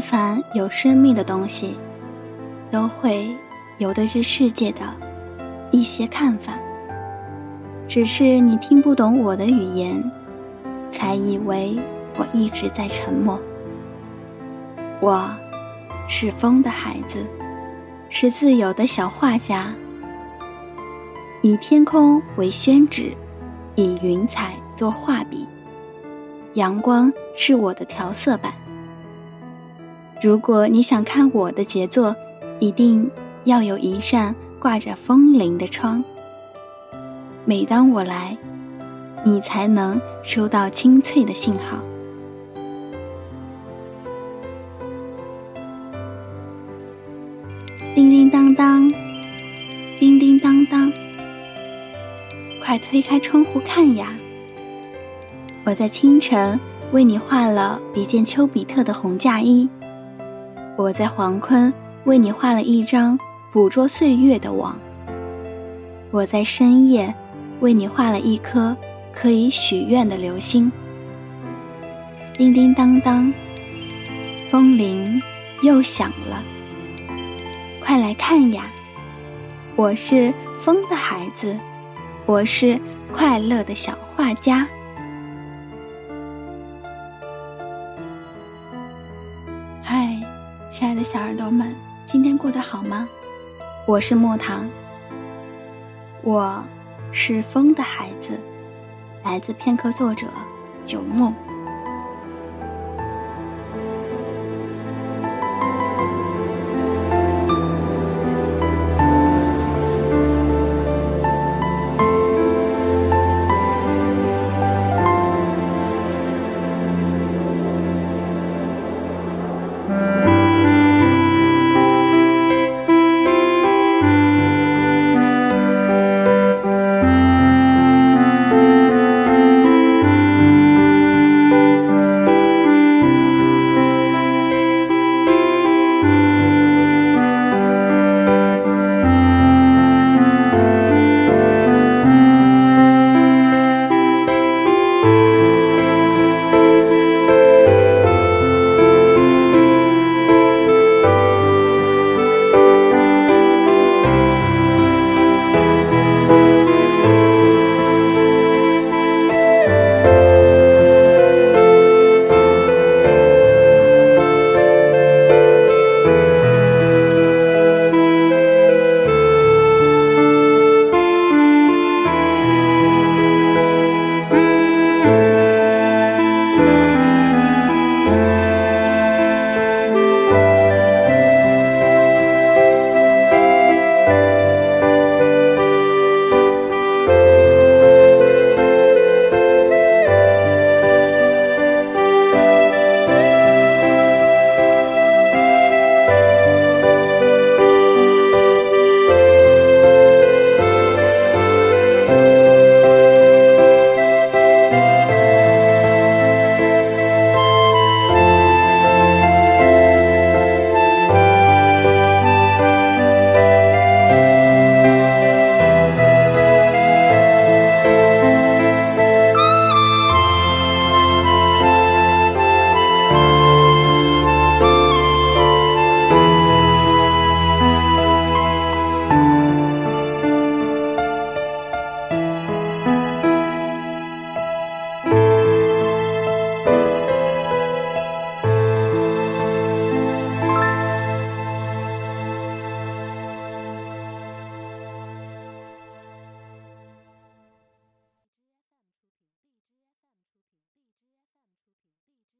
凡有生命的东西，都会有对这世界的一些看法。只是你听不懂我的语言，才以为我一直在沉默。我，是风的孩子，是自由的小画家。以天空为宣纸，以云彩做画笔，阳光是我的调色板。如果你想看我的杰作，一定要有一扇挂着风铃的窗。每当我来，你才能收到清脆的信号。叮叮当当，叮叮当当，快推开窗户看呀！我在清晨为你画了一件丘比特的红嫁衣，我在黄昏为你画了一张捕捉岁月的网，我在深夜为你画了一颗可以许愿的流星。叮叮当当，风铃又响了。快来看呀！我是风的孩子，我是快乐的小画家。亲爱的小耳朵们，今天过得好吗？我是莫糖，我是风的孩子，来自片刻作者九牧。